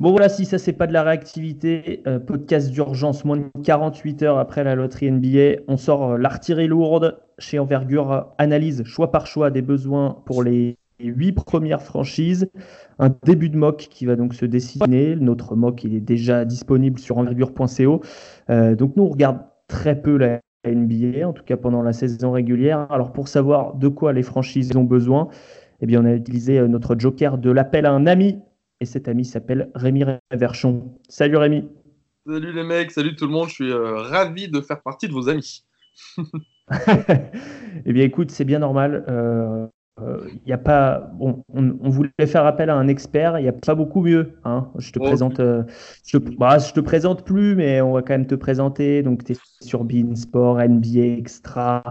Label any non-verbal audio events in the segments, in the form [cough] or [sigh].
Bon voilà, si ça c'est pas de la réactivité, euh, podcast d'urgence, moins de 48 heures après la loterie NBA, on sort euh, l'artillerie lourde chez Envergure, analyse choix par choix des besoins pour les huit premières franchises, un début de mock qui va donc se dessiner. Notre mock il est déjà disponible sur envergure.co. Euh, donc nous on regarde très peu la NBA, en tout cas pendant la saison régulière. Alors pour savoir de quoi les franchises ont besoin, eh bien on a utilisé notre joker de l'appel à un ami et cet ami s'appelle Rémi Réverchon. Salut Rémi. Salut les mecs, salut tout le monde, je suis euh, ravi de faire partie de vos amis. [laughs] eh bien écoute, c'est bien normal. Euh, euh, y a pas, bon, on, voulait faire appel à un expert, il n'y a pas beaucoup mieux. Hein. Je, te oh, présente, je, te, bah, je te présente plus, mais on va quand même te présenter. Donc, tu es sur Beansport, NBA Extra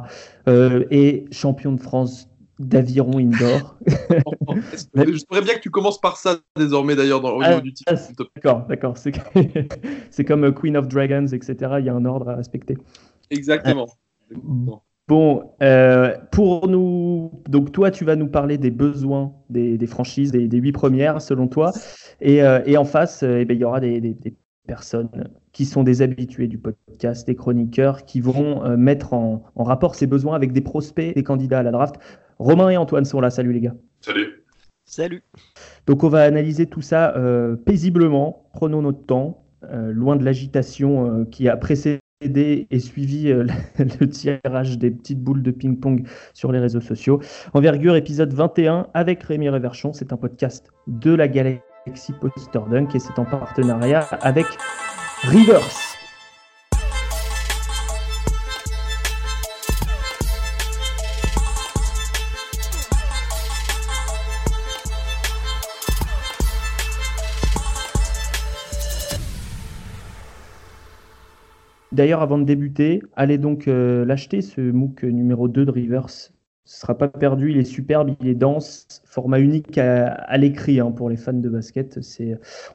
et champion de France d'aviron indoor. [laughs] je pourrais bien que tu commences par ça désormais d'ailleurs dans, niveau ah, du titre. D'accord, d'accord. [laughs] C'est comme euh, Queen of Dragons, etc. Il y a un ordre à respecter. Exactement. Bon, euh, pour nous, donc toi, tu vas nous parler des besoins des, franchises, des, huit premières, selon toi. Et, euh, en face, eh ben, il y aura des, personnes qui sont des habitués du podcast, des chroniqueurs, qui vont mettre en, en rapport ces besoins avec des prospects, des candidats à la draft. Romain et Antoine sont là. Salut les gars. Salut. Salut. Donc on va analyser tout ça euh, paisiblement. Prenons notre temps, euh, loin de l'agitation euh, qui a précédé et suivi [laughs] le tirage des petites boules de ping-pong sur les réseaux sociaux. Envergure épisode 21 avec Rémi Reverchon. C'est un podcast de la Dunk et c'est en partenariat avec Rivers. D'ailleurs, avant de débuter, allez donc euh, l'acheter, ce MOOC numéro 2 de Rivers. Ce ne sera pas perdu, il est superbe, il est dense, format unique à, l'écrit hein, pour les fans de basket.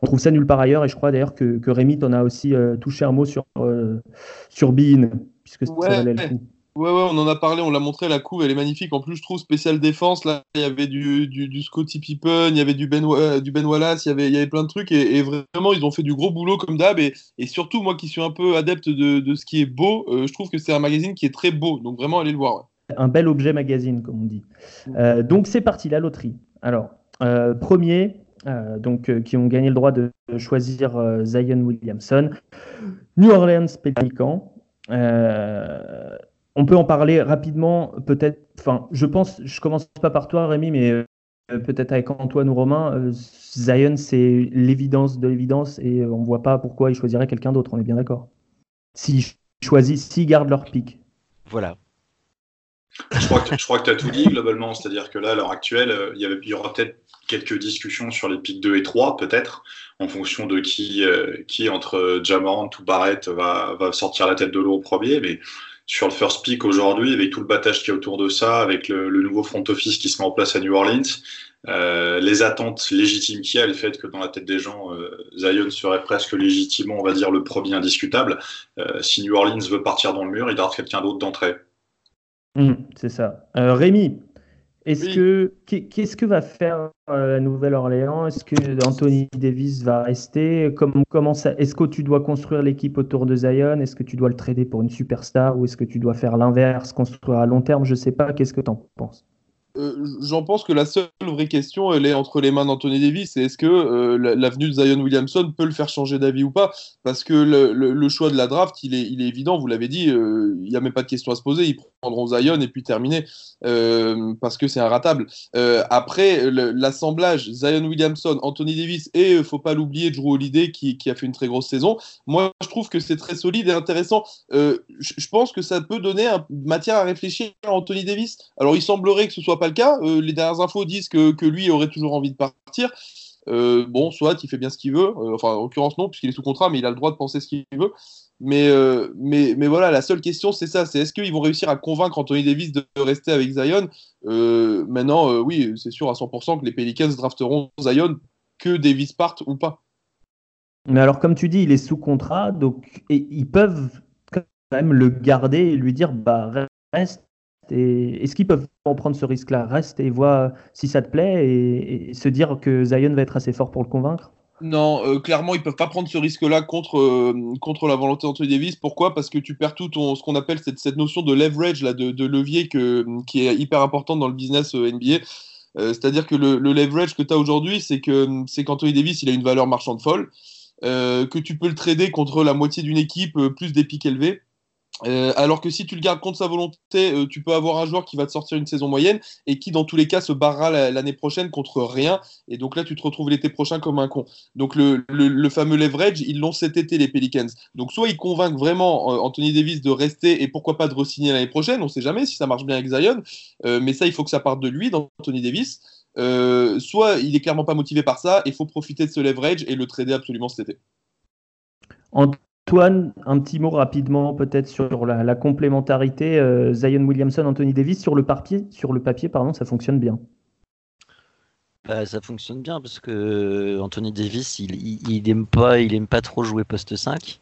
On trouve ça nulle part ailleurs et je crois d'ailleurs que, que Rémi t'en a aussi euh, touché un mot sur, euh, sur Bean, puisque ça valait le coup. Ouais, ouais, on en a parlé, on l'a montré, la couve, elle est magnifique. En plus, je trouve spécial défense, là, il y avait du, du, du Scotty Pippen, il y avait du Ben, euh, du ben Wallace, il y, avait, il y avait plein de trucs, et, vraiment, ils ont fait du gros boulot comme d'hab. Et, et, surtout, moi qui suis un peu adepte de, de ce qui est beau, euh, je trouve que c'est un magazine qui est très beau. Donc vraiment, allez le voir. Un bel objet magazine, comme on dit. Euh, donc c'est parti, la loterie. Alors, premier, donc, qui ont gagné le droit de choisir Zion Williamson, New Orleans Pélican. On peut en parler rapidement, peut-être. Enfin, je pense, je commence pas par toi, Rémi, mais euh, peut-être avec Antoine ou Romain. Euh, Zion, c'est l'évidence de l'évidence et euh, on ne voit pas pourquoi il choisirait quelqu'un d'autre. On est bien d'accord. S'ils choisissent, s'ils gardent leur pic. Voilà. Je crois que, tu as tout dit globalement, c'est-à-dire que là, à l'heure actuelle, il y, avait, il y aura peut-être quelques discussions sur les pics 2 et 3, peut-être, en fonction de qui, qui entre Jamorant ou Barrett va, sortir la tête de l'eau au premier, mais sur le first pick aujourd'hui, avec tout le battage qui est autour de ça, avec le, nouveau front office qui se met en place à New Orleans, euh, les attentes légitimes qu'il y a, le fait que dans la tête des gens, euh, Zion serait presque légitimement, on va dire, le premier indiscutable. Euh, si New Orleans veut partir dans le mur, il doit avoir quelqu'un d'autre d'entrée. Mmh, c'est ça. Rémi, est-ce que qu'est-ce que va faire euh, la Nouvelle-Orléans? Est-ce que Anthony Davis va rester? Comment, comment ça Est-ce que tu dois construire l'équipe autour de Zion? Est-ce que tu dois le trader pour une superstar ou est-ce que tu dois faire l'inverse, construire à long terme? Je ne sais pas. Qu'est-ce que tu en penses? Euh, j'en pense que la seule vraie question, elle est entre les mains d'Anthony Davis. est-ce que euh, l'avenue de Zion Williamson peut le faire changer d'avis ou pas? Parce que le, choix de la draft, il est, évident, vous l'avez dit, euh, il n'y a même pas de question à se poser. Ils prendront Zion et puis terminé, parce que c'est ratable. après, l'assemblage Zion Williamson, Anthony Davis et, faut pas l'oublier, Drew Holiday qui, qui, a fait une très grosse saison. Moi, je trouve que c'est très solide et intéressant. je pense que ça peut donner matière à réfléchir à Anthony Davis. Alors, il semblerait que ce soit pas le cas. Euh, les dernières infos disent que, que, lui aurait toujours envie de partir. Euh, bon, soit il fait bien ce qu'il veut. Euh, enfin, en l'occurrence, non, puisqu'il est sous contrat, mais il a le droit de penser ce qu'il veut. Mais, mais, mais voilà, la seule question, c'est ça c'est est-ce qu'ils vont réussir à convaincre Anthony Davis de rester avec Zion? Maintenant, oui, c'est sûr à 100% que les Pelicans drafteront Zion, que Davis parte ou pas. Mais alors, comme tu dis, il est sous contrat, donc ils peuvent quand même le garder et lui dire bah reste est-ce qu'ils peuvent en prendre ce risque-là? Reste et vois si ça te plaît et, se dire que Zion va être assez fort pour le convaincre Non, euh, clairement, ils peuvent pas prendre ce risque-là contre, euh, contre la volonté d'Anthony Davis. Pourquoi? Parce que tu perds tout ce qu'on appelle cette, cette, notion de leverage, là, de, levier qui est hyper importante dans le business NBA. C'est-à-dire que le, le, leverage que tu as aujourd'hui, c'est qu'Anthony Davis, il a une valeur marchande folle, que tu peux le trader contre la moitié d'une équipe, plus des pics élevés. Euh, alors que si tu le gardes contre sa volonté, euh, tu peux avoir un joueur qui va te sortir une saison moyenne et qui, dans tous les cas, se barrera l'année prochaine contre rien. Et donc là, tu te retrouves l'été prochain comme un con. Donc le, fameux leverage, ils l'ont cet été, les Pelicans. Donc soit ils convainquent vraiment euh, Anthony Davis de rester et pourquoi pas de re-signer l'année prochaine. On sait jamais si ça marche bien avec Zion. mais ça, il faut que ça parte de lui, d'Anthony Davis. soit il est clairement pas motivé par ça, il faut profiter de ce leverage et le trader absolument cet été. Antoine, un petit mot rapidement peut-être sur la, complémentarité euh, Zion Williamson, Anthony Davis sur le papier, sur le papier pardon, ça fonctionne bien. Bah, ça fonctionne bien parce que euh, Anthony Davis, il, il, aime pas, il aime pas trop jouer poste 5,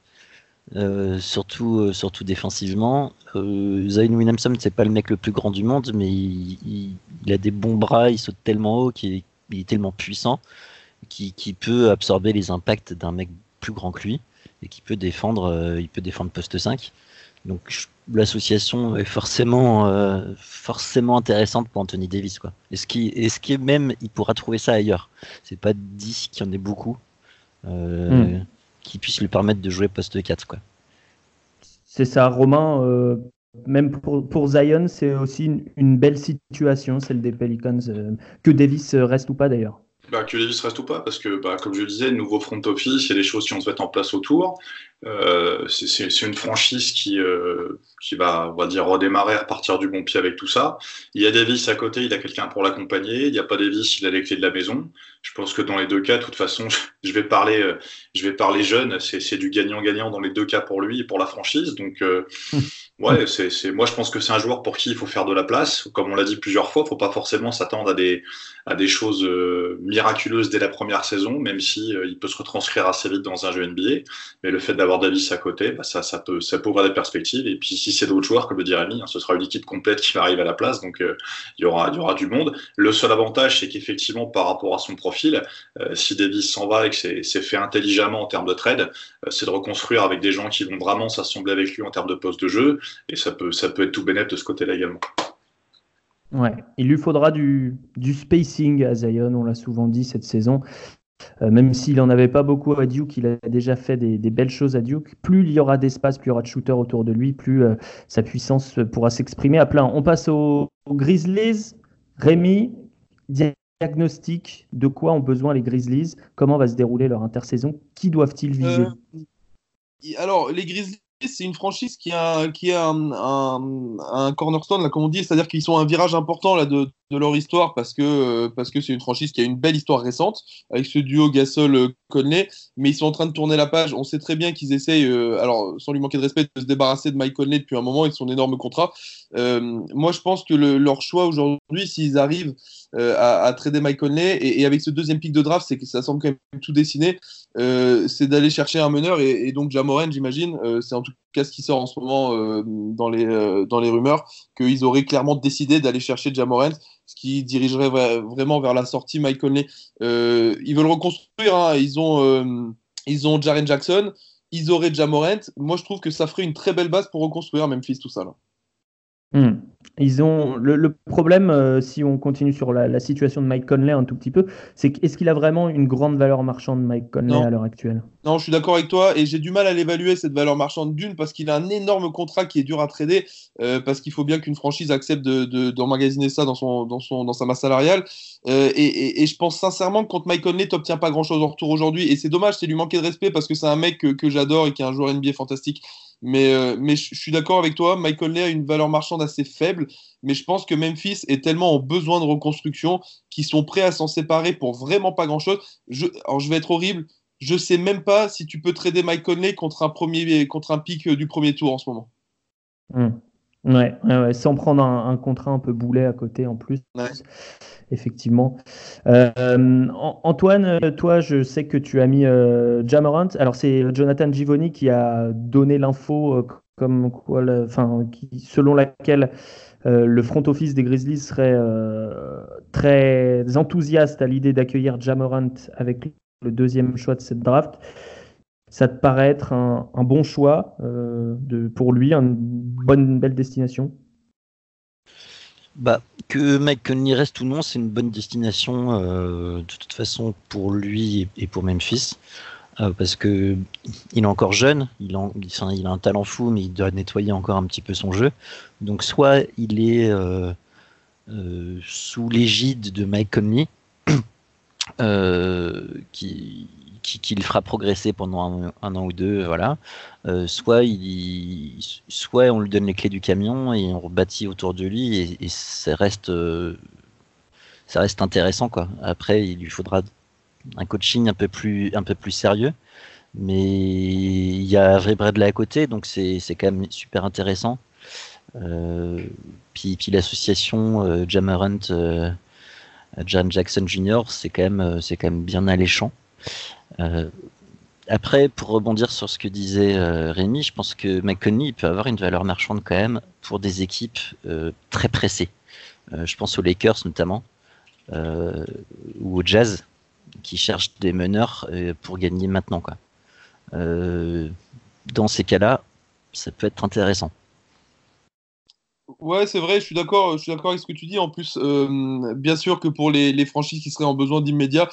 euh, surtout, surtout défensivement. Zion Williamson, c'est pas le mec le plus grand du monde, mais il, a des bons bras, il saute tellement haut, qu'il est, il est tellement puissant, qu'il peut absorber les impacts d'un mec plus grand que lui et qui peut défendre, euh, il peut défendre poste 5. Donc l'association est forcément, euh, forcément intéressante pour Anthony Davis. Quoi. Et ce qui, est ce qui est même, il pourra trouver ça ailleurs. C'est pas 10 qu'il y en ait beaucoup euh, hmm. qui puissent lui permettre de jouer poste 4. Quoi. C'est ça, Romain. même pour, pour Zion, c'est aussi une, une, belle situation, celle des Pelicans. que Davis reste ou pas d'ailleurs. Bah, que Davis reste ou pas, parce que, bah, comme je le disais, nouveau front office, il y a des choses qui vont se mettre en place autour. Euh, c'est une franchise qui, euh, qui va, on va dire, redémarrer, repartir du bon pied avec tout ça. Il y a Davis à côté, il a quelqu'un pour l'accompagner. Il n'y a pas Davis, il a les clés de la maison. Je pense que dans les deux cas, de toute façon, [laughs] je vais parler, euh, je vais parler jeune. C'est du gagnant-gagnant dans les deux cas pour lui et pour la franchise. Donc, [laughs] ouais, c'est, moi, je pense que c'est un joueur pour qui il faut faire de la place. Comme on l'a dit plusieurs fois, il faut pas forcément s'attendre à des, à des choses miraculeuses dès la première saison, même si il peut se retranscrire assez vite dans un jeu NBA. Mais le fait d'avoir Davis à côté, bah, ça, peut, ouvrir des perspectives. Et puis si c'est d'autres joueurs, comme le dit Rémi, hein, ce sera une équipe complète qui va arriver à la place, donc euh, il, y aura, du monde. Le seul avantage, c'est qu'effectivement, par rapport à son profil, euh, si Davis s'en va et que c'est fait intelligemment en termes de trade, euh, c'est de reconstruire avec des gens qui vont vraiment s'assembler avec lui en termes de poste de jeu, et ça peut, ça peut être tout bénéfique de ce côté-là également. Ouais, il lui faudra du, du spacing à Zion, on l'a souvent dit cette saison. Euh, même s'il n'en avait pas beaucoup à Duke, il a déjà fait des, belles choses à Duke. Plus il y aura d'espace, plus il y aura de shooters autour de lui, plus euh, sa puissance pourra s'exprimer à plein. On passe aux, Grizzlies. Rémi, diagnostic de quoi ont besoin les Grizzlies? Comment va se dérouler leur intersaison? Qui doivent-ils viser? Euh, Alors, les Grizzlies, c'est une franchise qui a, qui a un, cornerstone, là, comme on dit, c'est-à-dire qu'ils sont un virage important là, de, leur histoire parce que euh, parce que c'est une franchise qui a une belle histoire récente avec ce duo Gasol-Conley, mais ils sont en train de tourner la page. On sait très bien qu'ils essayent, euh, alors sans lui manquer de respect, de se débarrasser de Mike Conley depuis un moment et de son énorme contrat. Euh, moi, je pense que leur choix aujourd'hui, s'ils arrivent à, à, trader Mike Conley et, avec ce deuxième pic de draft, c'est que ça semble quand même tout dessiné, c'est d'aller chercher un meneur et, donc Jamoran, j'imagine, c'est en tout cas ce qui sort en ce moment dans les dans les rumeurs qu'ils auraient clairement décidé d'aller chercher Jamoran ce qui dirigerait vraiment vers la sortie Mike Conley. Euh, ils veulent reconstruire, hein. ils, ont, euh, ils ont Jaren Jackson, ils auraient Jamorant. Moi, je trouve que ça ferait une très belle base pour reconstruire Memphis, tout ça. Là. Hmm. Ils ont le, problème, euh, si on continue sur la, situation de Mike Conley un tout petit peu, c'est qu'est-ce qu'il a vraiment une grande valeur marchande, Mike Conley, à l'heure actuelle? Non, je suis d'accord avec toi et j'ai du mal à l'évaluer cette valeur marchande d'une parce qu'il a un énorme contrat qui est dur à trader euh, parce qu'il faut bien qu'une franchise accepte d'emmagasiner de, ça dans, son, dans, son, dans sa masse salariale. Euh, et, et, je pense sincèrement que contre Mike Conley, t'obtiens pas grand-chose en retour aujourd'hui et c'est dommage, c'est lui manquer de respect parce que c'est un mec que, que j'adore et qui est un joueur NBA fantastique. Mais, euh, je, suis d'accord avec toi, Michael Conley a une valeur marchande assez faible, mais je pense que Memphis est tellement en besoin de reconstruction qu'ils sont prêts à s'en séparer pour vraiment pas grand-chose. Je, vais être horrible, je sais même pas si tu peux trader Mike Conley contre un, premier, pic du premier tour en ce moment. Hmm. Ouais, ouais, sans prendre un, contrat un peu boulet à côté en plus. Effectivement. Euh, Antoine, toi, je sais que tu as mis euh, Jamorant. Alors, c'est Jonathan Givoni qui a donné l'info euh, comme quoi, enfin, qui, selon laquelle euh, le front office des Grizzlies serait très enthousiaste à l'idée d'accueillir Jamorant avec le deuxième choix de cette draft. Ça te paraît être un, bon choix de, pour lui, une bonne, belle destination? Bah, que Mike Conley reste ou non, c'est une bonne destination de toute façon pour lui et pour Memphis. parce que il est encore jeune, il, a un talent fou, mais il doit nettoyer encore un petit peu son jeu. Donc soit il est euh, sous l'égide de Mike Conley, [clears throat] euh, qui, le fera progresser pendant un, an ou deux, voilà. Euh, soit, soit on lui donne les clés du camion et on rebâtit autour de lui et, ça reste, ça reste intéressant quoi. Après, il lui faudra un coaching un peu plus, sérieux, mais il y a Avery Bradley à côté, donc c'est quand même super intéressant. Euh, puis, puis l'association euh, Jamarant euh, Jam Jackson Jr. c'est quand c'est quand même bien alléchant. Après, pour rebondir sur ce que disait Rémi, je pense que McConaughey peut avoir une valeur marchande quand même pour des équipes très pressées. je pense aux Lakers notamment, ou au Jazz, qui cherchent des meneurs pour gagner maintenant. Dans ces cas-là, ça peut être intéressant. Ouais, c'est vrai, je suis d'accord, avec ce que tu dis. En plus, euh, bien sûr que pour les, les, franchises qui seraient en besoin d'immédiat,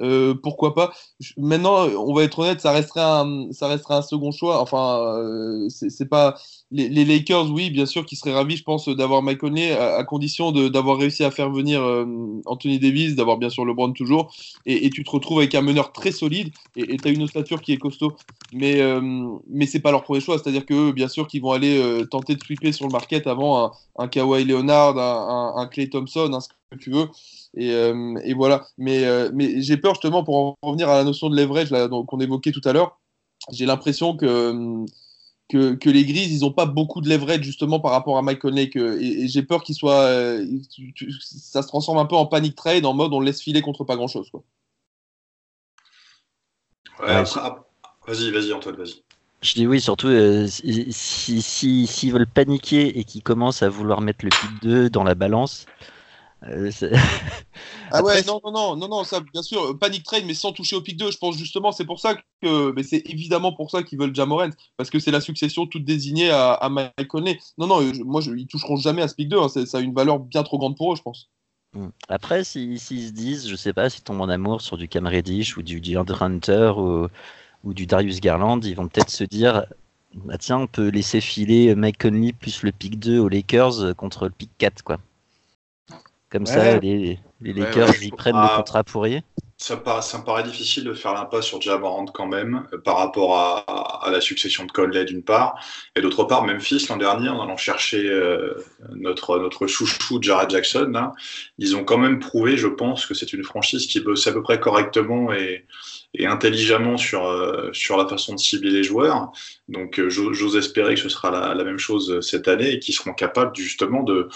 euh, pourquoi pas Maintenant, on va être honnête, ça resterait un, ça resterait un second choix. Enfin, euh, c'est pas les, Lakers, oui, bien sûr, qui seraient ravis, je pense, d'avoir Mike Conley, à, condition d'avoir réussi à faire venir euh, Anthony Davis, d'avoir bien sûr LeBron toujours, et, tu te retrouves avec un meneur très solide, et tu as une ossature qui est costaud. Mais, mais c'est pas leur premier choix, c'est-à-dire que bien sûr, qu'ils vont aller tenter de sweeper sur le market avant un, Kawhi Leonard, un Clay Thompson, un, ce que tu veux. Et, euh, et, voilà. Mais, euh, mais j'ai peur justement pour en revenir à la notion de leverage qu'on évoquait tout à l'heure. J'ai l'impression que, que, que, les Grises, ils n'ont pas beaucoup de leverage justement par rapport à Mike Conley. et, j'ai peur qu'il soit, euh, ça se transforme un peu en panic trade en mode on le laisse filer contre pas grand chose. Quoi. vas-y, vas-y Antoine, vas-y. Je dis oui, surtout s'ils si, si, si, veulent paniquer et qu'ils commencent à vouloir mettre le pic 2 dans la balance, euh, [laughs] ah ouais, non, non, non, non, non, ça, bien sûr, panic trade, mais sans toucher au pic 2. Je pense justement, c'est pour ça que, mais c'est évidemment pour ça qu'ils veulent Jamorant, parce que c'est la succession toute désignée à, à Mike Conley. Non, non, moi, je, ils toucheront jamais à ce pic 2. Hein, ça a une valeur bien trop grande pour eux, je pense. Hmm. Après, s'ils se disent, je sais pas, s'ils tombent en amour sur du Cam Reddish ou du DeAndre Hunter ou, ou du Darius Garland, ils vont peut-être se dire, bah tiens, on peut laisser filer Mike Conley plus le pic 2 aux Lakers contre le pic 4, quoi. Comme ça, les, les Lakers, ils prennent le contrat pourri. Ça, ça, me paraît difficile de faire l'impasse sur Jamorant quand même, euh, par rapport à, à, la succession de Conley d'une part, et d'autre part, Memphis l'an dernier, en allant chercher euh, notre, notre chouchou Jared Jackson, là, ils ont quand même prouvé, je pense, que c'est une franchise qui bosse à peu près correctement et, et intelligemment sur, euh, sur la façon de cibler les joueurs. Donc j'ose espérer que ce sera la, la, même chose cette année et qu'ils seront capables justement de,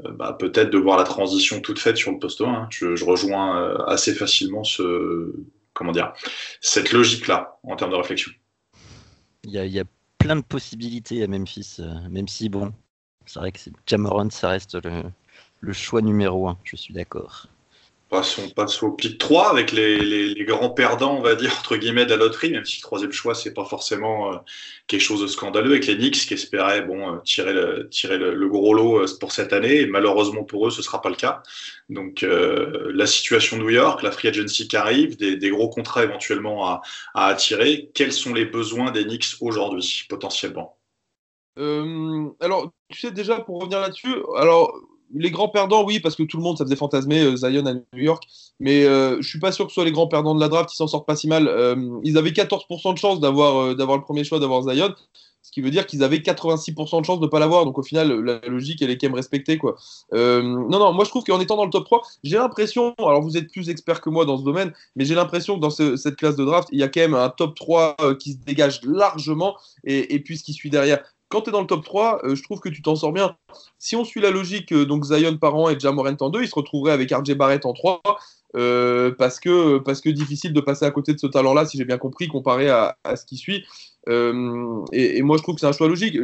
bah, peut-être de voir la transition toute faite sur le poste 1. Hein. Je, rejoins euh, assez facilement ce, comment dire, cette logique-là en termes de réflexion. Il y, a, plein de possibilités à Memphis, euh, même si, bon, c'est vrai que Jamoran, ça reste le, le choix numéro 1, je suis d'accord. Passons, passe au pic 3 avec les, les, grands perdants, on va dire, entre guillemets, de la loterie, même si le troisième choix, c'est pas forcément euh, quelque chose de scandaleux, avec les Knicks qui espéraient bon, euh, tirer, le, tirer le, gros lot euh, pour cette année, malheureusement pour eux, ce sera pas le cas. Donc la situation de New York, la free agency qui arrive, des, des gros contrats éventuellement à, à, attirer, quels sont les besoins des Knicks aujourd'hui, potentiellement? Alors, tu sais déjà, pour revenir là-dessus, alors les grands perdants, oui, parce que tout le monde, ça faisait fantasmer euh, Zion à New York. Mais euh, je suis pas sûr que ce soit les grands perdants de la draft qui s'en sortent pas si mal. Euh, ils avaient 14% de chance d'avoir le premier choix, d'avoir Zion. Ce qui veut dire qu'ils avaient 86% de chance de ne pas l'avoir. Donc au final, la logique, elle est quand même respectée. Quoi. Non, non, moi je trouve qu'en étant dans le top 3, j'ai l'impression, alors vous êtes plus expert que moi dans ce domaine, mais j'ai l'impression que dans ce, cette classe de draft, il y a quand même un top 3 euh, qui se dégage largement et, et puis ce qui suit derrière quand tu es dans le top 3, euh, je trouve que tu t'en sors bien. Si on suit la logique, euh, donc Zion par an et Jamorant en 2, il se retrouverait avec RJ Barrett en 3, euh, parce, que, parce que difficile de passer à côté de ce talent-là, si j'ai bien compris, comparé à, à ce qui suit. Et, et, moi, je trouve que c'est un choix logique.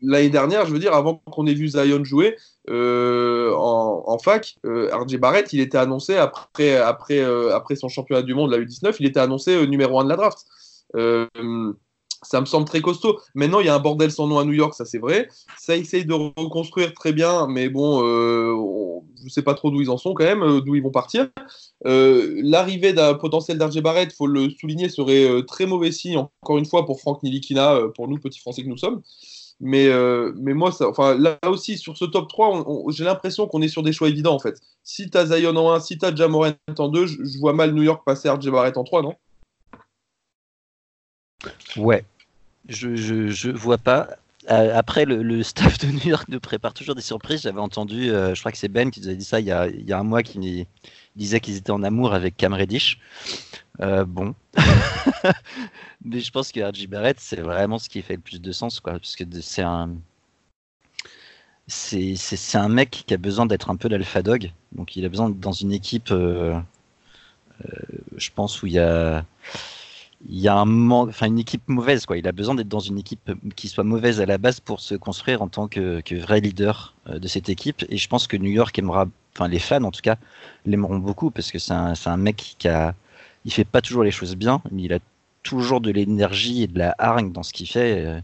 L'année dernière, je veux dire, avant qu'on ait vu Zion jouer, en, fac, RJ Barrett, il était annoncé après, après, après son championnat du monde, la U19, il était annoncé numéro 1 de la draft ça me semble très costaud. Maintenant, il y a un bordel sans nom à New York, ça c'est vrai. Ça essaye de reconstruire très bien, mais bon, euh, je ne sais pas trop d'où ils en sont quand même, euh, d'où ils vont partir. Euh, l'arrivée d'un potentiel d'Arjé Barrett, faut le souligner, serait très mauvais signe, encore une fois, pour Franck Nilikina, pour nous, petits Français que nous sommes. Mais, mais moi, enfin, là aussi, sur ce top 3, j'ai l'impression qu'on est sur des choix évidents en fait. Si tu as Zion en 1, si tu as Jamorant en 2, je, vois mal New York passer RJ Barrett en 3, non? Ouais, je, je, vois pas. Euh, après, le, staff de New York nous prépare toujours des surprises. J'avais entendu, euh, je crois que c'est Ben qui nous a dit ça il y a, il y a un mois, qui disait qu'ils étaient en amour avec Cam Reddish. Euh, bon. [laughs] Mais je pense que RJ Barrett, c'est vraiment ce qui fait le plus de sens, quoi. Parce que c'est un. C'est, un mec qui a besoin d'être un peu l'alpha dog. Donc il a besoin d'être dans une équipe, je pense, où il y a il y a un enfin une équipe mauvaise quoi. Il a besoin d'être dans une équipe qui soit mauvaise à la base pour se construire en tant que, vrai leader euh, de cette équipe. Et je pense que New York aimera, enfin les fans en tout cas, l'aimeront beaucoup parce que c'est un, mec qui a, il fait pas toujours les choses bien, mais il a toujours de l'énergie et de la hargne dans ce qu'il fait. Euh,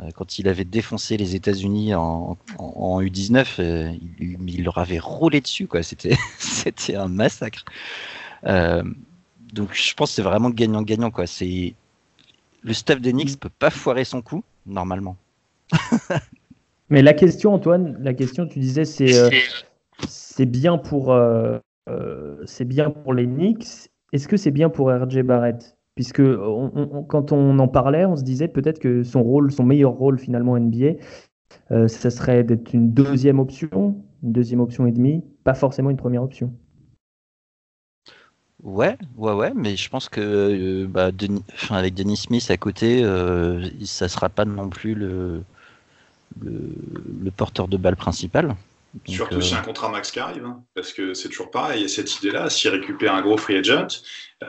euh, quand il avait défoncé les États-Unis en, en, U19, il, leur avait roulé dessus quoi. C'était, [laughs] un massacre. Euh, donc je pense que c'est vraiment gagnant-gagnant. quoi. C'est Le staff d'Enix peut pas foirer son coup, normalement. [laughs] Mais la question, Antoine, la question, tu disais, c'est euh, c'est bien pour euh, euh, c'est bien pour les Knicks. Est-ce que c'est bien pour RJ Barrett? Puisque quand on en parlait, on se disait peut-être que son rôle, son meilleur rôle finalement NBA, ça serait d'être une deuxième option, une deuxième option et demie, pas forcément une première option. Ouais, ouais, ouais, mais je pense que euh, bah, avec Denis Smith à côté, euh, ça sera pas non plus le, le, porteur de balle principal. Surtout si euh, un contrat max qui arrive, hein, parce que c'est toujours pareil, il y a cette idée-là, s'il récupère un gros free agent,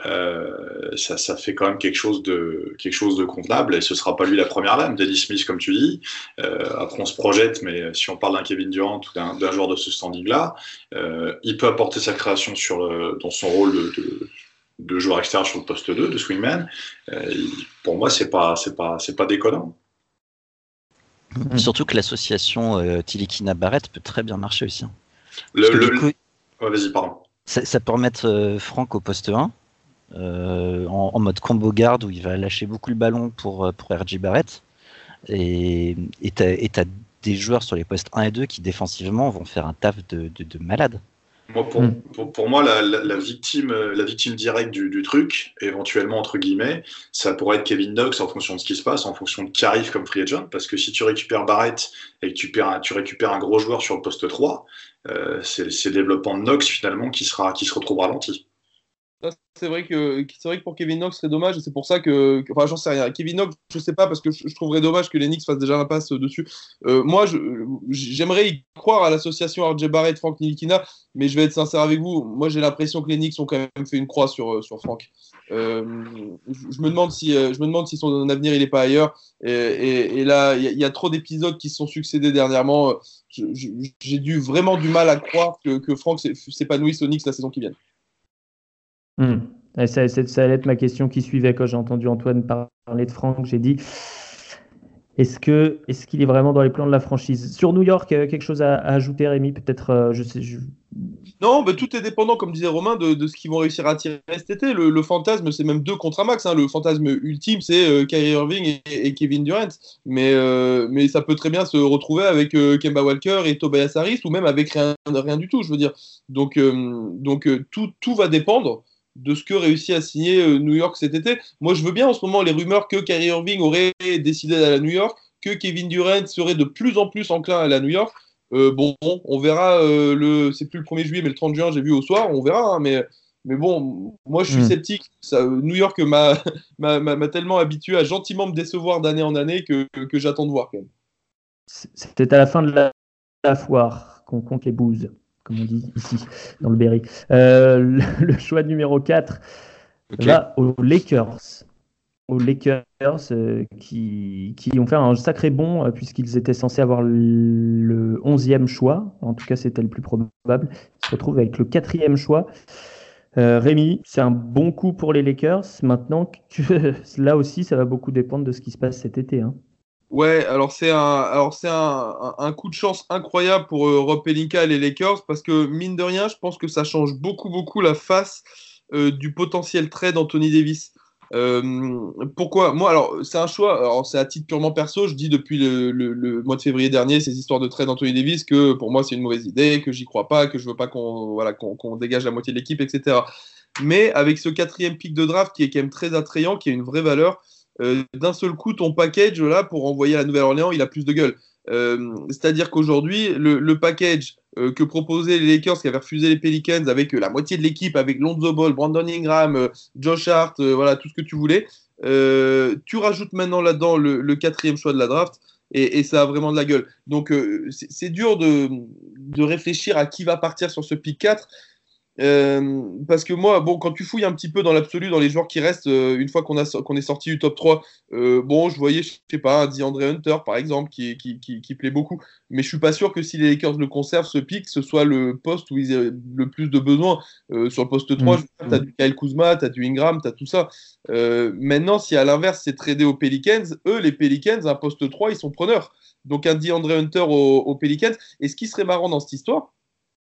euh, ça, ça, fait quand même quelque chose de quelque chose de convenable, et ce sera pas lui la première lame, Dennis Smith comme tu dis. Euh, après on se projette, mais si on parle d'un Kevin Durant ou d'un joueur de ce standing-là, il peut apporter sa création sur dans son rôle de, de, joueur extérieur sur le poste 2, de swingman. pour moi, c'est pas c'est pas c'est pas déconnant. Mm. Surtout que l'association euh, Tilikina Barrett peut très bien marcher aussi. Hein. Le, vas-y, pardon. Ça, peut remettre euh, Franck au poste 1 euh, en, mode combo garde où il va lâcher beaucoup le ballon pour, pour RJ Barrett. Et tu as, des joueurs sur les postes 1 et 2 qui défensivement vont faire un taf de, de, de malade. Moi, hmm. pour, pour, moi, la, la, victime, la victime directe du, du, truc, éventuellement entre guillemets, ça pourrait être Kevin Knox en fonction de ce qui se passe, en fonction de qui arrive comme free agent. Parce que si tu récupères Barrett et que tu, perds, tu récupères un gros joueur sur le poste 3, euh, c'est le développement de Knox finalement qui, sera, qui se retrouve ralenti. C'est vrai que vrai que pour Kevin Knox, c'est dommage, et c'est pour ça que, enfin, j'en sais rien. Kevin Knox, je sais pas parce que je, trouverais dommage que les Knicks fassent déjà un passe dessus. Euh, moi, j'aimerais y croire à l'association RJ Barrett, Frank Nilikina, mais je vais être sincère avec vous. Moi, j'ai l'impression que les Knicks ont quand même fait une croix sur euh, sur Frank. Euh, je, me demande si je me demande si son avenir il est pas ailleurs. Et, là, il y, a trop d'épisodes qui se sont succédés dernièrement. J'ai dû vraiment du mal à croire que, que Frank s'épanouisse aux Knicks la saison qui vient. Hmm. ça, allait être ma question qui suivait quand j'ai entendu Antoine parler de Franck. J'ai dit est-ce que est-ce qu'il est vraiment dans les plans de la franchise? Sur New York, euh, quelque chose à, ajouter, Rémi? Peut-être, euh. Non, tout est dépendant, comme disait Romain, de, ce qu'ils vont réussir à tirer cet été. Le, fantasme, c'est même deux contre un max. Hein. Le fantasme ultime, c'est euh, Kyrie Irving et, Kevin Durant. Mais, ça peut très bien se retrouver avec Kemba Walker et Tobias Harris, ou même avec rien, du tout, je veux dire. Donc, tout va dépendre de ce que réussit à signer euh, New York cet été. Moi, je veux bien en ce moment les rumeurs que Kyrie Irving aurait décidé d'aller à New York, que Kevin Durant serait de plus en plus enclin à aller à New York. Euh, bon, on verra euh, le, c'est plus le 1er juillet, mais le 30 juin, j'ai vu au soir, on verra. Hein, mais, mais bon, moi, je suis hmm. sceptique. Ça, New York [laughs] m'a, m'a, tellement habitué à gentiment me décevoir d'année en année que, que, j'attends de voir quand même. C'était à la fin de la, la foire qu'on compte les bouses comme on dit ici, dans le Berry. Euh, le, choix numéro 4 va aux Lakers. aux Lakers euh, qui, qui, ont fait un sacré bond euh, puisqu'ils étaient censés avoir le 11e choix. En tout cas, c'était le plus probable. Ils se retrouvent avec le quatrième choix. Rémi, c'est un bon coup pour les Lakers. Maintenant, [laughs] là aussi, ça va beaucoup dépendre de ce qui se passe cet été. Hein. Ouais, alors c'est un, alors c'est un, coup de chance incroyable pour euh, Rob Pelinka et les Lakers parce que mine de rien, je pense que ça change beaucoup beaucoup la face euh, du potentiel trade d'Anthony Davis. Euh, pourquoi? Moi, alors, c'est un choix. Alors, c'est à titre purement perso. Je dis depuis le, mois de février dernier, ces histoires de trade d'Anthony Davis, que pour moi, c'est une mauvaise idée, que j'y crois pas, que je veux pas qu'on voilà, qu'on dégage la moitié de l'équipe, etc. Mais avec ce quatrième pic de draft qui est quand même très attrayant, qui a une vraie valeur, euh, d'un seul coup, ton package là pour envoyer à la Nouvelle-Orléans, il a plus de gueule. Euh, c'est-à-dire qu'aujourd'hui, le, package euh, que proposaient les Lakers qui avaient refusé les Pelicans avec la moitié de l'équipe, avec Lonzo Ball, Brandon Ingram, Josh Hart, voilà, tout ce que tu voulais, tu rajoutes maintenant là-dedans le, quatrième choix de la draft. Et, ça a vraiment de la gueule. Donc, c'est dur de, de, réfléchir à qui va partir sur ce pick 4. Euh, parce que moi, bon, quand tu fouilles un petit peu dans l'absolu, dans les joueurs qui restent, euh, une fois qu'on est sorti du top 3, euh, bon, je voyais, je sais pas, un DeAndre Hunter, par exemple, qui, qui, qui, plaît beaucoup. Mais je suis pas sûr que si les Lakers le conservent, ce pic, ce soit le poste où ils aient le plus de besoin. sur le poste 3, tu as du Kyle Kuzma, tu as du Ingram, tu as tout ça. maintenant, si à l'inverse, c'est tradé aux Pelicans, eux, les Pelicans, un poste 3, ils sont preneurs. Donc un DeAndre Hunter aux Pelicans. Et ce qui serait marrant dans cette histoire,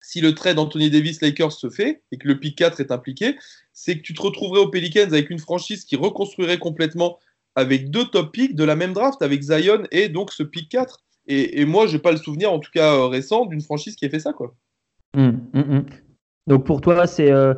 si le trade Anthony Davis Lakers se fait et que le pick 4 est impliqué, c'est que tu te retrouverais aux Pelicans avec une franchise qui reconstruirait complètement avec deux top picks de la même draft, avec Zion et donc ce pick 4. Et, moi, je n'ai pas le souvenir, en tout cas euh, récent, d'une franchise qui ait fait ça. Quoi. Hum, hum, hum. Donc pour toi, c'est. Euh,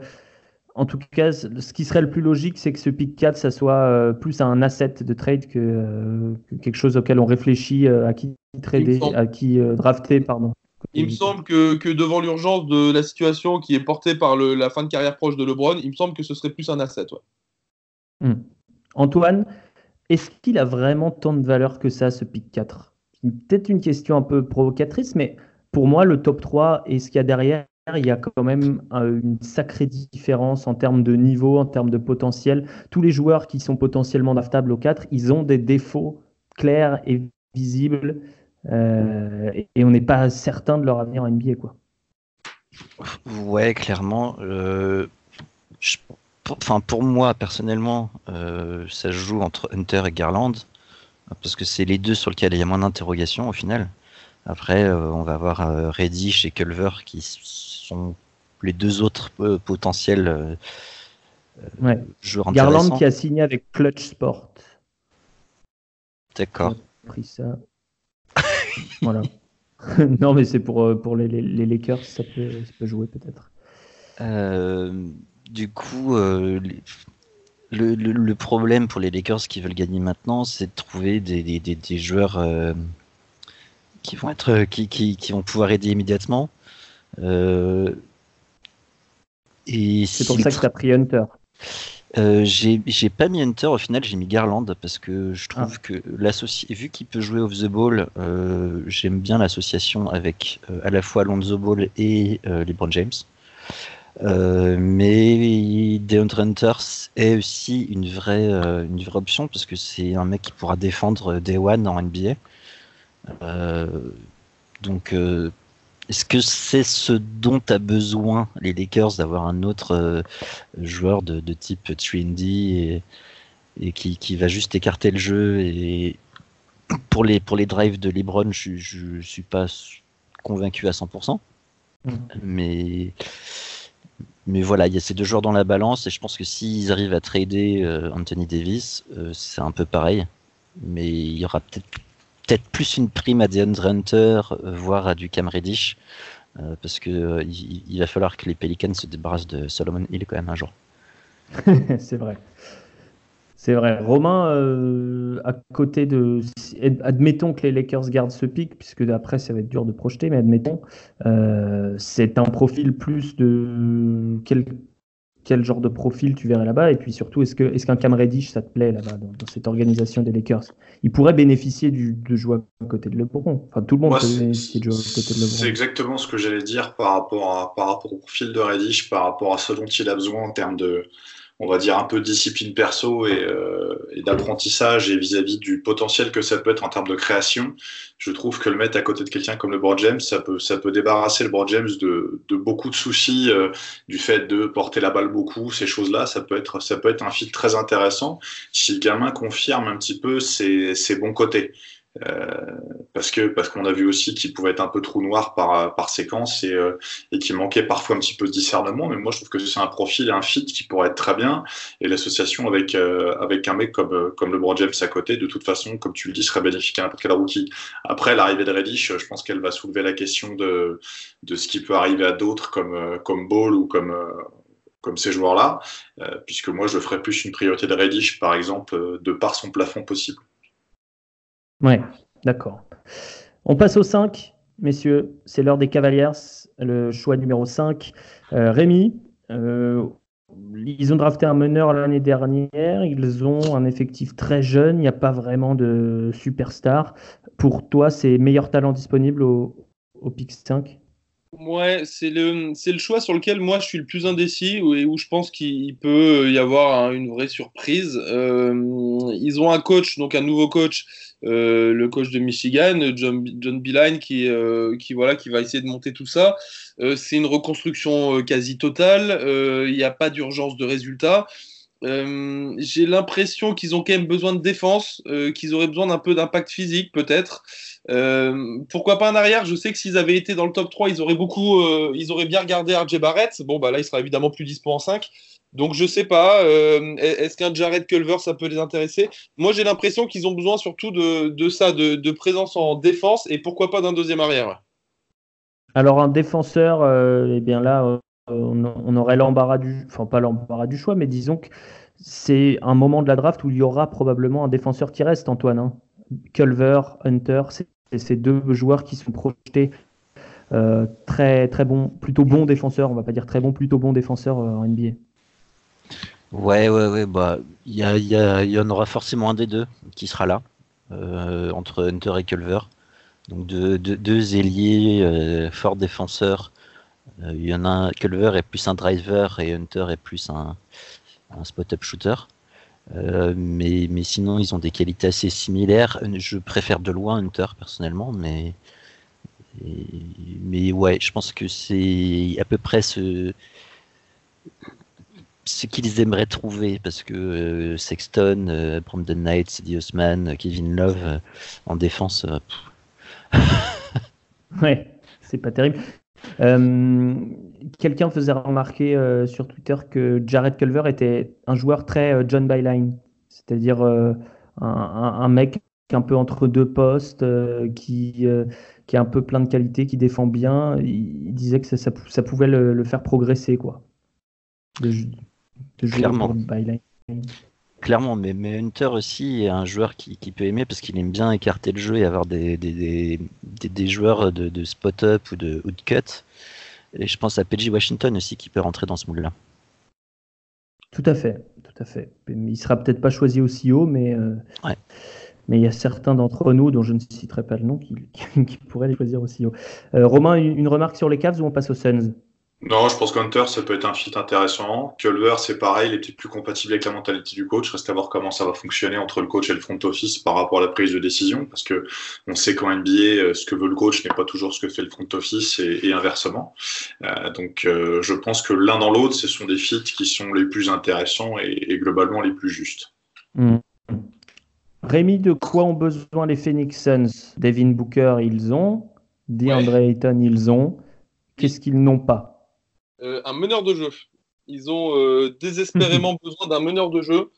en tout cas, ce qui serait le plus logique, c'est que ce pick 4, ça soit euh, plus un asset de trade que, que, quelque chose auquel on réfléchit à qui trader, à qui drafter, pardon. Il me semble que, devant l'urgence de la situation qui est portée par la fin de carrière proche de LeBron, il me semble que ce serait plus un asset. Hmm. Antoine, est-ce qu'il a vraiment tant de valeur que ça, ce pick 4 Peut-être une question un peu provocatrice, mais pour moi, le top 3 et ce qu'il y a derrière, il y a quand même euh, une sacrée différence en termes de niveau, en termes de potentiel. Tous les joueurs qui sont potentiellement draftables au 4, ils ont des défauts clairs et visibles euh, et on n'est pas certain de leur avenir en NBA. Quoi. Ouais, clairement. Euh, pour, enfin, pour moi, personnellement, euh, ça joue entre Hunter et Garland, parce que c'est les deux sur lesquels il y a moins d'interrogations au final. Après, on va avoir Reddish et Culver qui sont les deux autres potentiels joueurs Garland qui a signé avec Clutch Sport. D'accord. Pris ça voilà. [laughs] non, mais c'est pour, euh, pour les, les, Lakers, ça peut, ça peut jouer peut-être. Euh, du coup, euh, le, le, problème pour les Lakers qui veulent gagner maintenant, c'est de trouver des, des, des, joueurs qui vont être qui, qui, qui, vont pouvoir aider immédiatement. et c'est pour ça que tu as pris Hunter. Euh, j'ai pas mis Hunter, au final j'ai mis Garland parce que je trouve ah. que l'associé, vu qu'il peut jouer off the ball, euh, j'aime bien l'association avec euh, à la fois Lonzo Ball et LeBron James. mais DeAndre Hunter est aussi une vraie, une vraie option parce que c'est un mec qui pourra défendre Day One en NBA. donc est-ce que c'est ce dont a besoin les Lakers d'avoir un autre euh, joueur de, type 3D et, qui, va juste écarter le jeu et pour les, pour les drives de LeBron, je ne suis pas convaincu à 100%. Mm. Mais, mais voilà, il y a ces deux joueurs dans la balance et je pense que s'ils arrivent à trader euh, Anthony Davis, euh, c'est un peu pareil. Mais il y aura peut-être peut-être plus une prime à DeAndre Hunter, euh, voire à du Cam Reddish, euh, parce que euh, il, va falloir que les Pelicans se débarrassent de Solomon Hill quand même un jour. [laughs] c'est vrai. C'est vrai. Romain, à côté de. Admettons que les Lakers gardent ce pic, puisque après ça va être dur de projeter, mais admettons, c'est un profil plus de. Quel, quel genre de profil tu verrais là-bas Et puis surtout, est-ce qu'un est Cam Reddish, ça te plaît là-bas, dans, cette organisation des Lakers? Il pourrait bénéficier du, de jouer à côté de LeBron. Enfin, tout le monde peut bénéficier de jouer à côté de LeBron. C'est exactement ce que j'allais dire par rapport, à, par rapport au profil de Reddish, par rapport à ce dont il a besoin en termes de, on va dire, un peu discipline perso et, euh, d'apprentissage et vis-à-vis du potentiel que ça peut être en termes de création, je trouve que le mettre à côté de quelqu'un comme le LeBron James, ça peut, ça peut débarrasser le LeBron James de, de beaucoup de soucis euh, du fait de porter la balle beaucoup, ces choses-là, ça peut être, ça peut être un fit très intéressant si le gamin confirme un petit peu ses, ses bons côtés. Euh, parce que parce qu'on a vu aussi qu'il pouvait être un peu trou noir par par séquence et euh, et qu'il manquait parfois un petit peu de discernement. Mais moi je trouve que c'est un profil et un fit qui pourrait être très bien. Et l'association avec euh, avec un mec comme comme LeBron James à côté de toute façon comme tu le dis serait bénéfique à n'importe quel rookie. Après l'arrivée de Reddish je pense qu'elle va soulever la question de de ce qui peut arriver à d'autres comme comme Ball ou comme comme ces joueurs-là, puisque moi je ferais plus une priorité de Reddish, par exemple, de par son plafond possible. Ouais, d'accord. On passe au 5, messieurs. C'est l'heure des Cavaliers, le choix numéro 5. Euh, Rémi, euh, ils ont drafté un meneur l'année dernière. Ils ont un effectif très jeune. Il n'y a pas vraiment de superstar. Pour toi, c'est meilleur talent disponible au, au pick 5 Ouais, c'est le, c'est le choix sur lequel moi je suis le plus indécis et où je pense qu'il peut y avoir une vraie surprise. Euh, ils ont un coach, donc un nouveau coach, euh, le coach de Michigan, John, John Beeline, qui, euh, qui, voilà, qui va essayer de monter tout ça. c'est une reconstruction quasi totale. Il n'y a pas d'urgence de résultat. j'ai l'impression qu'ils ont quand même besoin de défense, qu'ils auraient besoin d'un peu d'impact physique peut-être. Euh, pourquoi pas un arrière? Je sais que s'ils avaient été dans le top 3, ils auraient beaucoup, euh, ils auraient bien regardé RJ Barrett. Bon, bah là, il sera évidemment plus dispo en 5. Donc je sais pas. Euh, est-ce qu'un Jared Culver, ça peut les intéresser? Moi, j'ai l'impression qu'ils ont besoin surtout de, ça, de, présence en défense et pourquoi pas d'un deuxième arrière. Alors un défenseur, eh bien là, on, aurait l'embarras du, enfin pas l'embarras du choix, mais disons que c'est un moment de la draft où il y aura probablement un défenseur qui reste, Antoine. Hein. Culver, Hunter, c'est ces deux joueurs qui sont projetés euh, très très bons, plutôt bons défenseurs, on va pas dire très bons, plutôt bons défenseurs euh, en NBA. Ouais, ouais, ouais, bah, il y, y, en aura forcément un des deux qui sera là, euh, entre Hunter et Culver. Donc deux, deux, ailiers forts défenseurs. Il y en a un, Culver est plus un driver et Hunter est plus un, spot-up shooter. Euh, mais, mais sinon, ils ont des qualités assez similaires. Je préfère de loin Hunter personnellement, mais, mais ouais, je pense que c'est à peu près ce, ce qu'ils aimeraient trouver parce que euh, Sexton, euh, Brandon Knight, Cedi Osman, Kevin Love en défense. [laughs] ouais, c'est pas terrible. Euh, quelqu'un faisait remarquer euh, sur Twitter que Jared Culver était un joueur très euh, John Byline, c'est-à-dire un, mec un peu entre deux postes, qui, qui a un peu plein de qualités, qui défend bien. Il, disait que ça, ça, pouvait le, faire progresser, quoi. De, Clairement. Clairement, mais, mais, Hunter aussi est un joueur qui, peut aimer parce qu'il aime bien écarter le jeu et avoir des, des, des, joueurs de, spot-up ou de, ou de cut. Et je pense à PG Washington aussi qui peut rentrer dans ce moule-là. Tout à fait, tout à fait. Il sera peut-être pas choisi aussi haut, mais euh, mais il y a certains d'entre nous, dont je ne citerai pas le nom, qui, [laughs] qui, pourraient les choisir aussi haut. Euh, Romain, une remarque sur les Cavs ou on passe aux Suns? Non, je pense qu'Hunter, ça peut être un fit intéressant. Culver, c'est pareil, il est peut-être plus compatible avec la mentalité du coach. Reste à voir comment ça va fonctionner entre le coach et le front office par rapport à la prise de décision, parce que on sait qu'en NBA, euh, ce que veut le coach n'est pas toujours ce que fait le front office et, inversement. Euh, donc, euh, je pense que l'un dans l'autre, ce sont des fits qui sont les plus intéressants et, globalement les plus justes. Hmm. Rémi, de quoi ont besoin les Phoenix Suns? Devin Booker, ils ont. DeAndre Ayton, ils ont. Qu'est-ce qu'ils n'ont pas? Un meneur de jeu. Ils ont euh, désespérément [laughs] besoin d'un meneur de jeu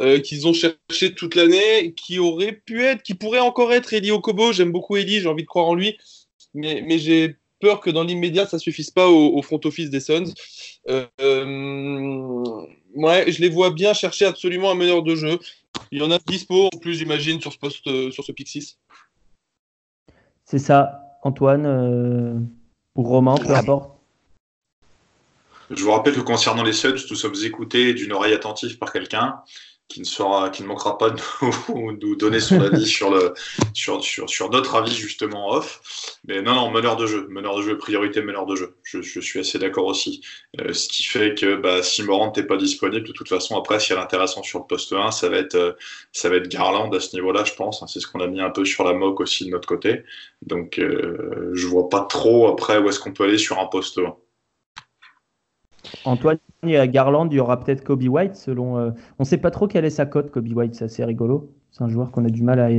euh, qu'ils ont cherché toute l'année, qui aurait pu être, qui pourrait encore être Eli Okobo. J'aime beaucoup Eli, j'ai envie de croire en lui, mais, j'ai peur que dans l'immédiat, ça suffise pas au, front office des Suns. ouais, je les vois bien chercher absolument un meneur de jeu. Il y en a dispo en plus, j'imagine, sur ce poste, sur ce pick 6. C'est ça, Antoine ou Romain, peu importe. Je vous rappelle que concernant les Suns, nous sommes écoutés d'une oreille attentive par quelqu'un. qui ne sera, qui ne manquera pas de [laughs] nous, donner son avis [laughs] sur le, sur, sur, sur, notre avis justement off. Mais non, non, meneur de jeu, meneur de jeu, priorité meneur de jeu. Je, je suis assez d'accord aussi. Euh, ce qui fait que bah, si Morant n'est pas disponible, de toute façon, après, s'il y a l'intéressant sur le poste 1, ça va être, euh, ça va être Garland à ce niveau-là, je pense. C'est ce qu'on a mis un peu sur la moque aussi de notre côté. Donc, euh, je vois pas trop après où est-ce qu'on peut aller sur un poste 1. Antoine, Garland, il y aura peut-être Kobe White. Selon, euh, on ne sait pas trop quelle est sa cote, Kobe White, c'est assez rigolo. C'est un joueur qu'on a du mal à,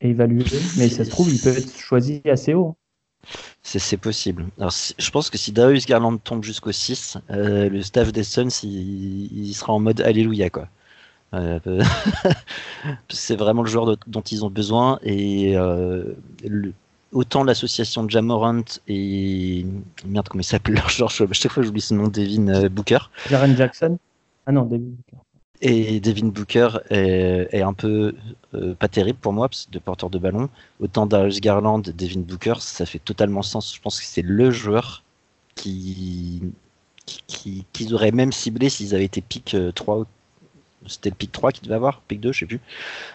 évaluer, mais ça se trouve, il peut être choisi assez haut. C'est possible. Alors, je pense que si Darius Garland tombe jusqu'au 6, euh, le staff des Suns, il, sera en mode Alléluia. quoi. Euh, [laughs] c'est vraiment le joueur dont ils ont besoin et le, autant l'association Jamorant et merde comment il s'appelle [laughs] leur genre chaque fois j'oublie son nom Devin euh, Booker. Jaren Jackson. Ah non Devin Booker. Et Devin Booker est, un peu euh, pas terrible pour moi parce de porteur de ballon. Autant Darius Garland Devin Booker ça fait totalement sens. Je pense que c'est le joueur qui qui, qui, auraient même ciblé s'ils avaient été pick 3 euh, c'était le pick 3 qu'ils devaient avoir, pick 2, je sais plus.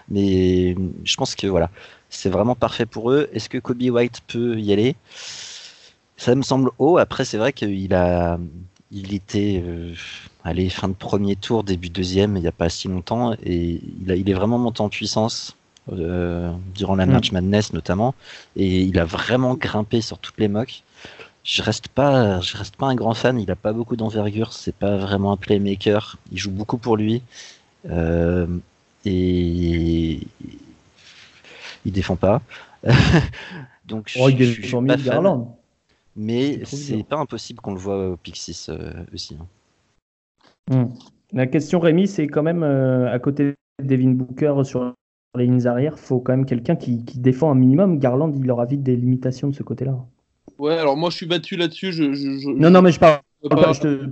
Mais je pense que voilà, c'est vraiment parfait pour eux. Est-ce que Kobe White peut y aller? Ça me semble haut. Après, c'est vrai qu'il a, il était, euh, allez, fin de premier tour, début deuxième, il n'y a pas si longtemps, et il, a, il est vraiment monté en puissance. Euh, durant la mm. March Madness notamment et il a vraiment grimpé sur toutes les mocks je reste pas je reste pas un grand fan il a pas beaucoup d'envergure c'est pas vraiment un playmaker il joue beaucoup pour lui euh, et il défend pas. [laughs] Donc oh, je, suis pas fan, mais c'est pas impossible qu'on le voit au Pixis euh, aussi. Hein. Hmm. La question Rémi, c'est quand même euh, à côté de Devin Booker sur les lignes arrière, faut quand même quelqu'un qui, défend un minimum. Garland, il aura vite des limitations de ce côté-là. Ouais, alors moi je suis battu là-dessus. Je, non, non, mais je parle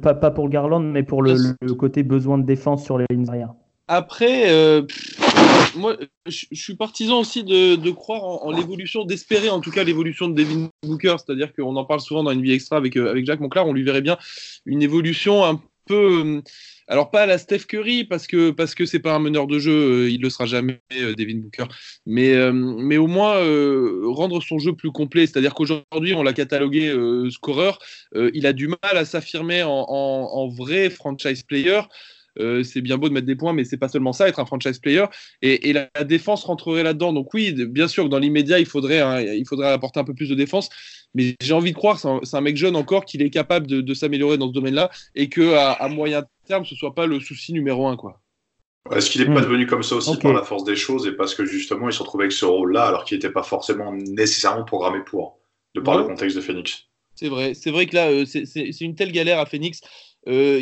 pas, pas, pour Garland, mais pour le, côté besoin de défense sur les lignes arrière. Après, euh, moi, je, suis partisan aussi de, croire en, l'évolution, d'espérer en tout cas l'évolution de Devin Booker. C'est-à-dire qu'on en parle souvent dans une vie extra avec, euh, avec Jacques Monclar. On lui verrait bien une évolution un peu. Euh, alors pas à la Steph Curry parce que parce que c'est pas un meneur de jeu, il le sera jamais Devin Booker, mais mais au moins rendre son jeu plus complet. C'est-à-dire qu'aujourd'hui on l'a catalogué scoreur, il a du mal à s'affirmer en, vrai franchise player. Euh, c'est bien beau de mettre des points, mais c'est pas seulement ça, être un franchise player. Et, la, défense rentrerait là-dedans. Donc oui, bien sûr que dans l'immédiat, il faudrait, il faudrait apporter un peu plus de défense. Mais j'ai envie de croire, c'est un, mec jeune encore, qu'il est capable de, s'améliorer dans ce domaine-là et que à, moyen terme, ce soit pas le souci numéro un, quoi. Est-ce qu'il n'est pas hmm. devenu comme ça aussi par la force des choses et parce que justement il se retrouvait avec ce rôle-là alors qu'il n'était pas forcément nécessairement programmé pour, de par le contexte de Phoenix? C'est vrai, c'est vrai que là, euh, c'est une telle galère à Phoenix. Euh,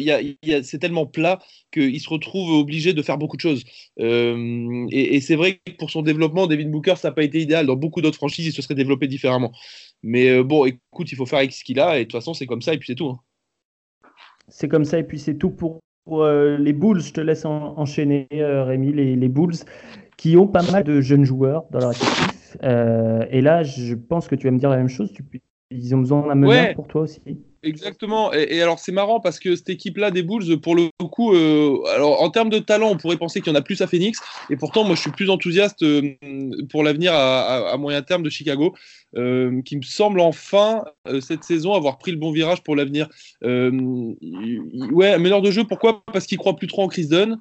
c'est tellement plat qu'il se retrouve obligé de faire beaucoup de choses. Euh, et, c'est vrai que pour son développement, David Booker, ça n'a pas été idéal. Dans beaucoup d'autres franchises, il se serait développé différemment. Mais euh, bon, écoute, il faut faire avec ce qu'il a, et de toute façon, c'est comme ça, et puis c'est tout. Hein. C'est comme ça, et puis c'est tout pour, les Bulls. Je te laisse enchaîner, Rémi, les, les, Bulls, qui ont pas mal de jeunes joueurs dans leur effectif. et là, je pense que tu vas me dire la même chose. Tu, ils ont besoin d'un meneur pour toi aussi. Exactement. Et, alors c'est marrant parce que cette équipe-là des Bulls, pour le coup, euh, alors en termes de talent, on pourrait penser qu'il y en a plus à Phoenix. Et pourtant, moi, je suis plus enthousiaste euh, pour l'avenir à, moyen terme de Chicago, euh, qui me semble enfin cette saison avoir pris le bon virage pour l'avenir. ouais, meneur de jeu. Pourquoi? Parce qu'il croit plus trop en Chris Dunn.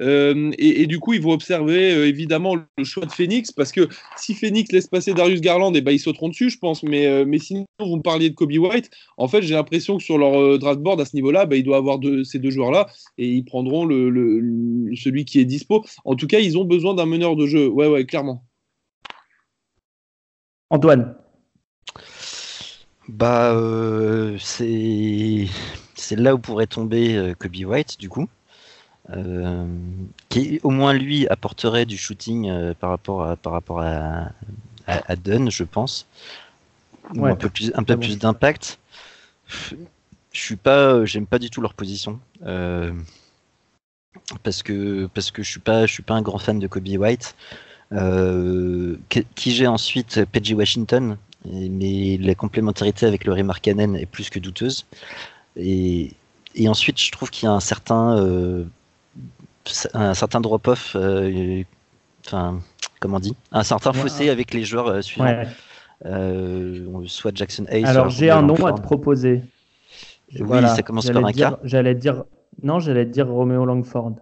Euh, et, du coup, ils vont observer euh, évidemment le choix de Phoenix, parce que si Phoenix laisse passer Darius Garland, et eh ben, ils sauteront dessus, je pense. Mais, euh, mais sinon, vous me parliez de Kobe White. En fait, j'ai l'impression que sur leur draft board à ce niveau-là, bah, il doit avoir ces deux joueurs-là, et ils prendront le, celui qui est dispo. En tout cas, ils ont besoin d'un meneur de jeu. Ouais, ouais, clairement. Antoine Bah, c'est c'est là où pourrait tomber Kobe White, du coup. Euh, qui au moins lui apporterait du shooting euh, par rapport à, par rapport à, à, Dunn, je pense, un peu plus, un peu plus d'impact. Je suis pas, j'aime pas du tout leur position. Euh, parce que parce que je suis pas je suis pas un grand fan de Kobe White. Qui j'ai ensuite PG Washington. Mais la complémentarité avec le Ray Markkanen est plus que douteuse. Et, et ensuite je trouve qu'il y a un certain un certain drop-off, enfin, comment on dit, un certain fossé avec les joueurs suivants. soit Jackson Hayes. Alors j'ai un nom à te proposer. Oui, ça commence par un dire, J'allais dire, non, j'allais dire Romeo Langford.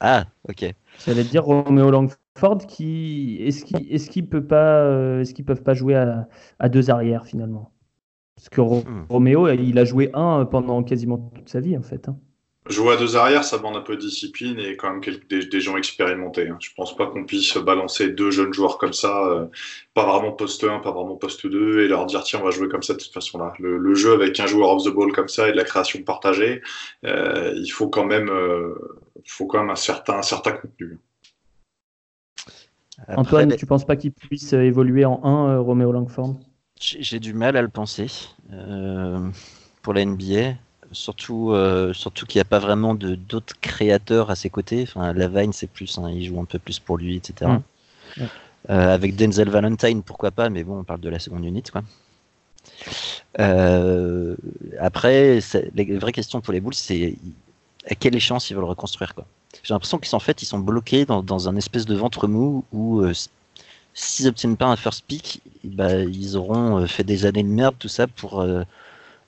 Ah, ok. J'allais dire Romeo Langford qui est-ce qu'il est-ce qu'il peut pas est-ce qu'ils peuvent pas jouer à, à deux arrières finalement? Parce que hmm. Roméo, il a joué un pendant quasiment toute sa vie, en fait. Hein. Jouer à deux arrières, ça demande un peu de discipline et quand même des, gens expérimentés. Hein. Je pense pas qu'on puisse balancer deux jeunes joueurs comme ça, euh, pas vraiment poste 1, pas vraiment poste 2, et leur dire tiens, on va jouer comme ça de cette façon-là. Le, jeu avec un joueur off the ball comme ça et de la création partagée, euh, il faut quand même, euh, faut quand même un certain, un certain contenu. Antoine, tu penses pas qu'il puisse évoluer en 1, Roméo Langford? J'ai du mal à le penser euh, pour la NBA. Surtout, euh, surtout qu'il n'y a pas vraiment d'autres créateurs à ses côtés. Enfin, Lavine, c'est plus, hein, il joue un peu plus pour lui, etc. Euh, avec Denzel Valentine, pourquoi pas, mais bon, on parle de la seconde unité, quoi. après, la vraie question pour les Bulls, c'est à quelle échéance ils veulent reconstruire, quoi. J'ai l'impression qu'ils sont en fait, ils sont bloqués dans, dans, un espèce de ventre mou où s'ils n'obtiennent pas un first pick, bah, ils auront euh, fait des années de merde, tout ça, pour euh,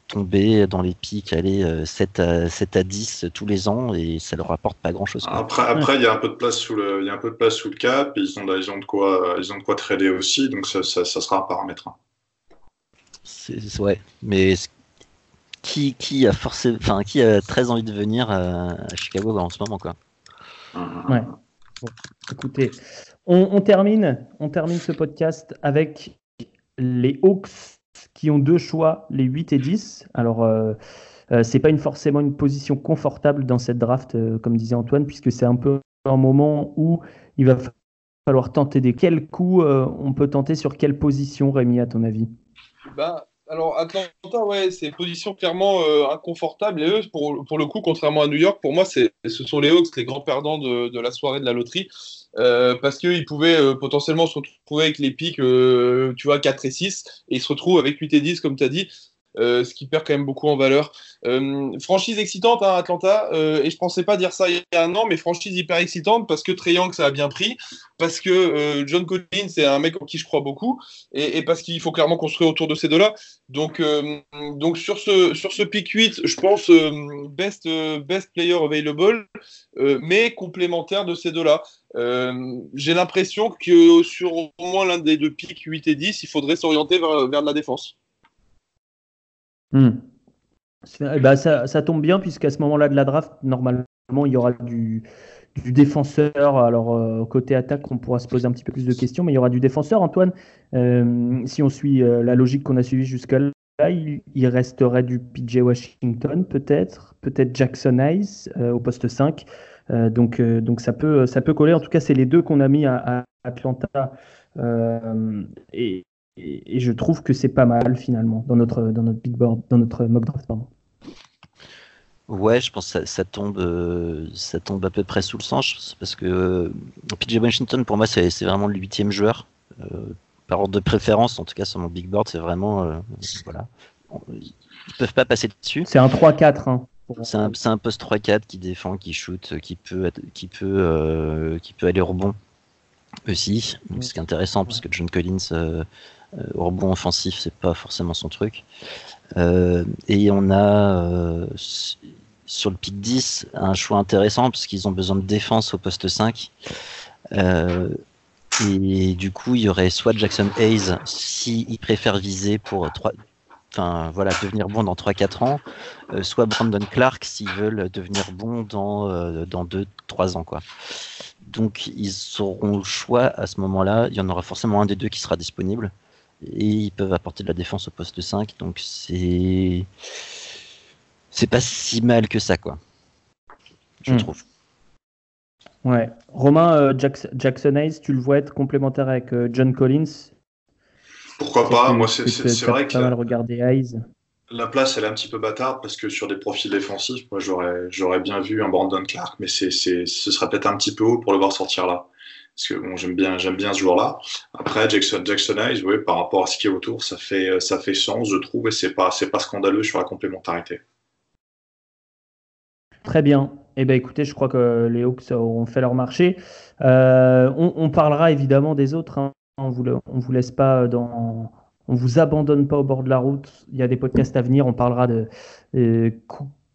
tomber dans les pics, aller 7, euh, à, 7 à 10 tous les ans, et ça leur apporte pas grand-chose. Après, après il y a un peu de place sous le, il y a un peu de place sous le cap, et ils ont, ils ont de quoi, ils ont de quoi trader aussi, donc ça, ça, sera un paramètre. Hein. C'est, ouais, mais qui, qui a forcé, enfin, qui a très envie de venir à, Chicago en ce moment, quoi. Ouais. écoutez, on, termine, on termine ce podcast avec les Hawks qui ont deux choix, les 8 et 10. Alors, euh, euh, c'est pas une, forcément une position confortable dans cette draft, euh, comme disait Antoine, puisque c'est un peu un moment où il va falloir tenter des. Quels coups on peut tenter sur quelle position, Rémi, à ton avis? Bah, alors, Atlanta, ouais, c'est une position clairement inconfortable. Et eux, pour, pour, le coup, contrairement à New York, pour moi, ce sont les Hawks les grands perdants de, de la soirée de la loterie. Euh, parce qu'ils pouvaient euh, potentiellement se retrouver avec les pics, euh, tu vois, 4 et 6, et ils se retrouvent avec 8 et 10, comme tu as dit. Euh, ce qui perd quand même beaucoup en valeur. Euh, franchise excitante, hein, Atlanta, euh, et je pensais pas dire ça il y a un an, mais franchise hyper excitante parce que Young, ça a bien pris, parce que John Collins, c'est un mec en qui je crois beaucoup, et, parce qu'il faut clairement construire autour de ces deux-là. Donc, donc sur, ce, sur ce pick 8, je pense best, best player available, mais complémentaire de ces deux-là. J'ai l'impression que sur au moins l'un des deux picks 8 et 10, il faudrait s'orienter vers, vers de la défense. Hmm. Eh ben, ça, tombe bien, puisqu'à ce moment-là de la draft, normalement, il y aura du, défenseur. Alors, euh, côté attaque, on pourra se poser un petit peu plus de questions, mais il y aura du défenseur. Antoine, euh, si on suit euh, la logique qu'on a suivie jusqu'à là, il, resterait du PJ Washington, peut-être, peut-être Jackson Hayes au poste 5. donc, donc ça, peut, ça peut coller. En tout cas, c'est les deux qu'on a mis à, à Atlanta. et, et, je trouve que c'est pas mal finalement dans notre, dans notre big board, dans notre mock draft. Ouais, je pense que ça, tombe, euh, ça tombe à peu près sous le sens parce que euh, PJ Washington pour moi c'est vraiment le huitième joueur euh, par ordre de préférence en tout cas sur mon big board c'est vraiment voilà ils peuvent pas passer dessus. C'est un 3-4. Hein, c'est un, un, poste 3-4 qui défend, qui shoot, qui peut, qui peut, qui peut aller au rebond aussi. Donc, ce qui est intéressant parce que John Collins au rebond offensif, c'est pas forcément son truc. Euh, et on a euh, sur le pic 10 un choix intéressant parce qu'ils ont besoin de défense au poste 5. et du coup, il y aurait soit Jackson Hayes s'il préfère viser pour 3, enfin voilà, devenir bon dans 3-4 ans, soit Brandon Clark s'ils veulent devenir bon dans, dans 2-3 ans. Quoi. Donc ils auront le choix à ce moment-là, il y en aura forcément un des deux qui sera disponible et ils peuvent apporter de la défense au poste 5 donc c'est c'est pas si mal que ça quoi. Je hmm. trouve. Ouais. Romain euh, Jackson Hayes tu le vois être complémentaire avec euh, John Collins? Pourquoi pas? moi c'est vrai que pas mal regarder Hayes. la place elle est un petit peu bâtarde parce que sur des profils défensifs moi j'aurais j'aurais bien vu un Brandon Clark mais c'est ce sera peut-être un petit peu haut pour le voir sortir là parce que j'aime bien, j'aime bien ce joueur-là. Après, Jackson, Jackson Hayes, oui, par rapport à ce qui est autour, ça fait, ça fait sens, je trouve, et c'est pas, c'est pas scandaleux sur la complémentarité. Très bien. Eh ben écoutez, je crois que les Hawks auront fait leur marché. Euh, on, parlera évidemment des autres. Hein. On vous, vous laisse pas dans, on vous abandonne pas au bord de la route. Il y a des podcasts à venir. On parlera de euh,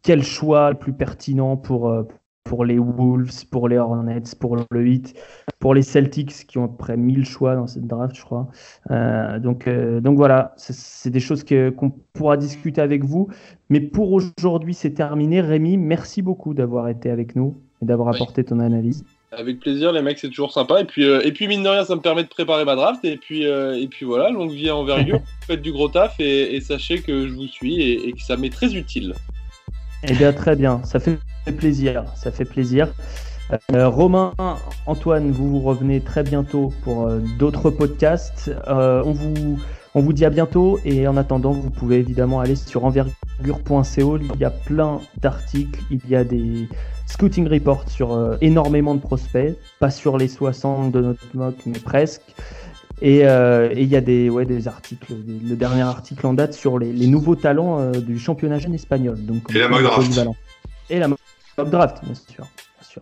quel choix le plus pertinent pour euh, pour les Wolves, pour les Hornets, pour le Heat, pour les Celtics qui ont à peu près 1000 choix dans cette draft, je crois. Euh, donc, euh, donc voilà, c'est des choses qu'on pourra discuter avec vous. Mais pour aujourd'hui, c'est terminé. Rémi, merci beaucoup d'avoir été avec nous et d'avoir apporté ton analyse. Avec plaisir, les mecs, c'est toujours sympa. Et puis, euh, et puis, mine de rien, ça me permet de préparer ma draft. Et puis, et puis voilà, longue vie à envergure. [laughs] Faites du gros taf et, sachez que je vous suis et que ça m'est très utile. Eh bien, très bien, ça fait plaisir, ça fait plaisir. Euh, Romain, Antoine, vous revenez très bientôt pour euh, d'autres podcasts. Euh, on, vous, on vous dit à bientôt et en attendant, vous pouvez évidemment aller sur envergure.co. Il y a plein d'articles, il y a des scouting reports sur énormément de prospects, pas sur les 60 de notre mock, mais presque. Euh, et il y a des, ouais, des articles, le dernier article en date sur les, nouveaux talents euh, du championnat jeune espagnol. Donc, et la mock draft. Et la mock draft, bien sûr, bien sûr.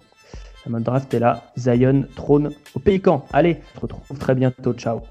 La mock draft est là. Zion trône au Pélican. Allez, on se retrouve très bientôt. Ciao.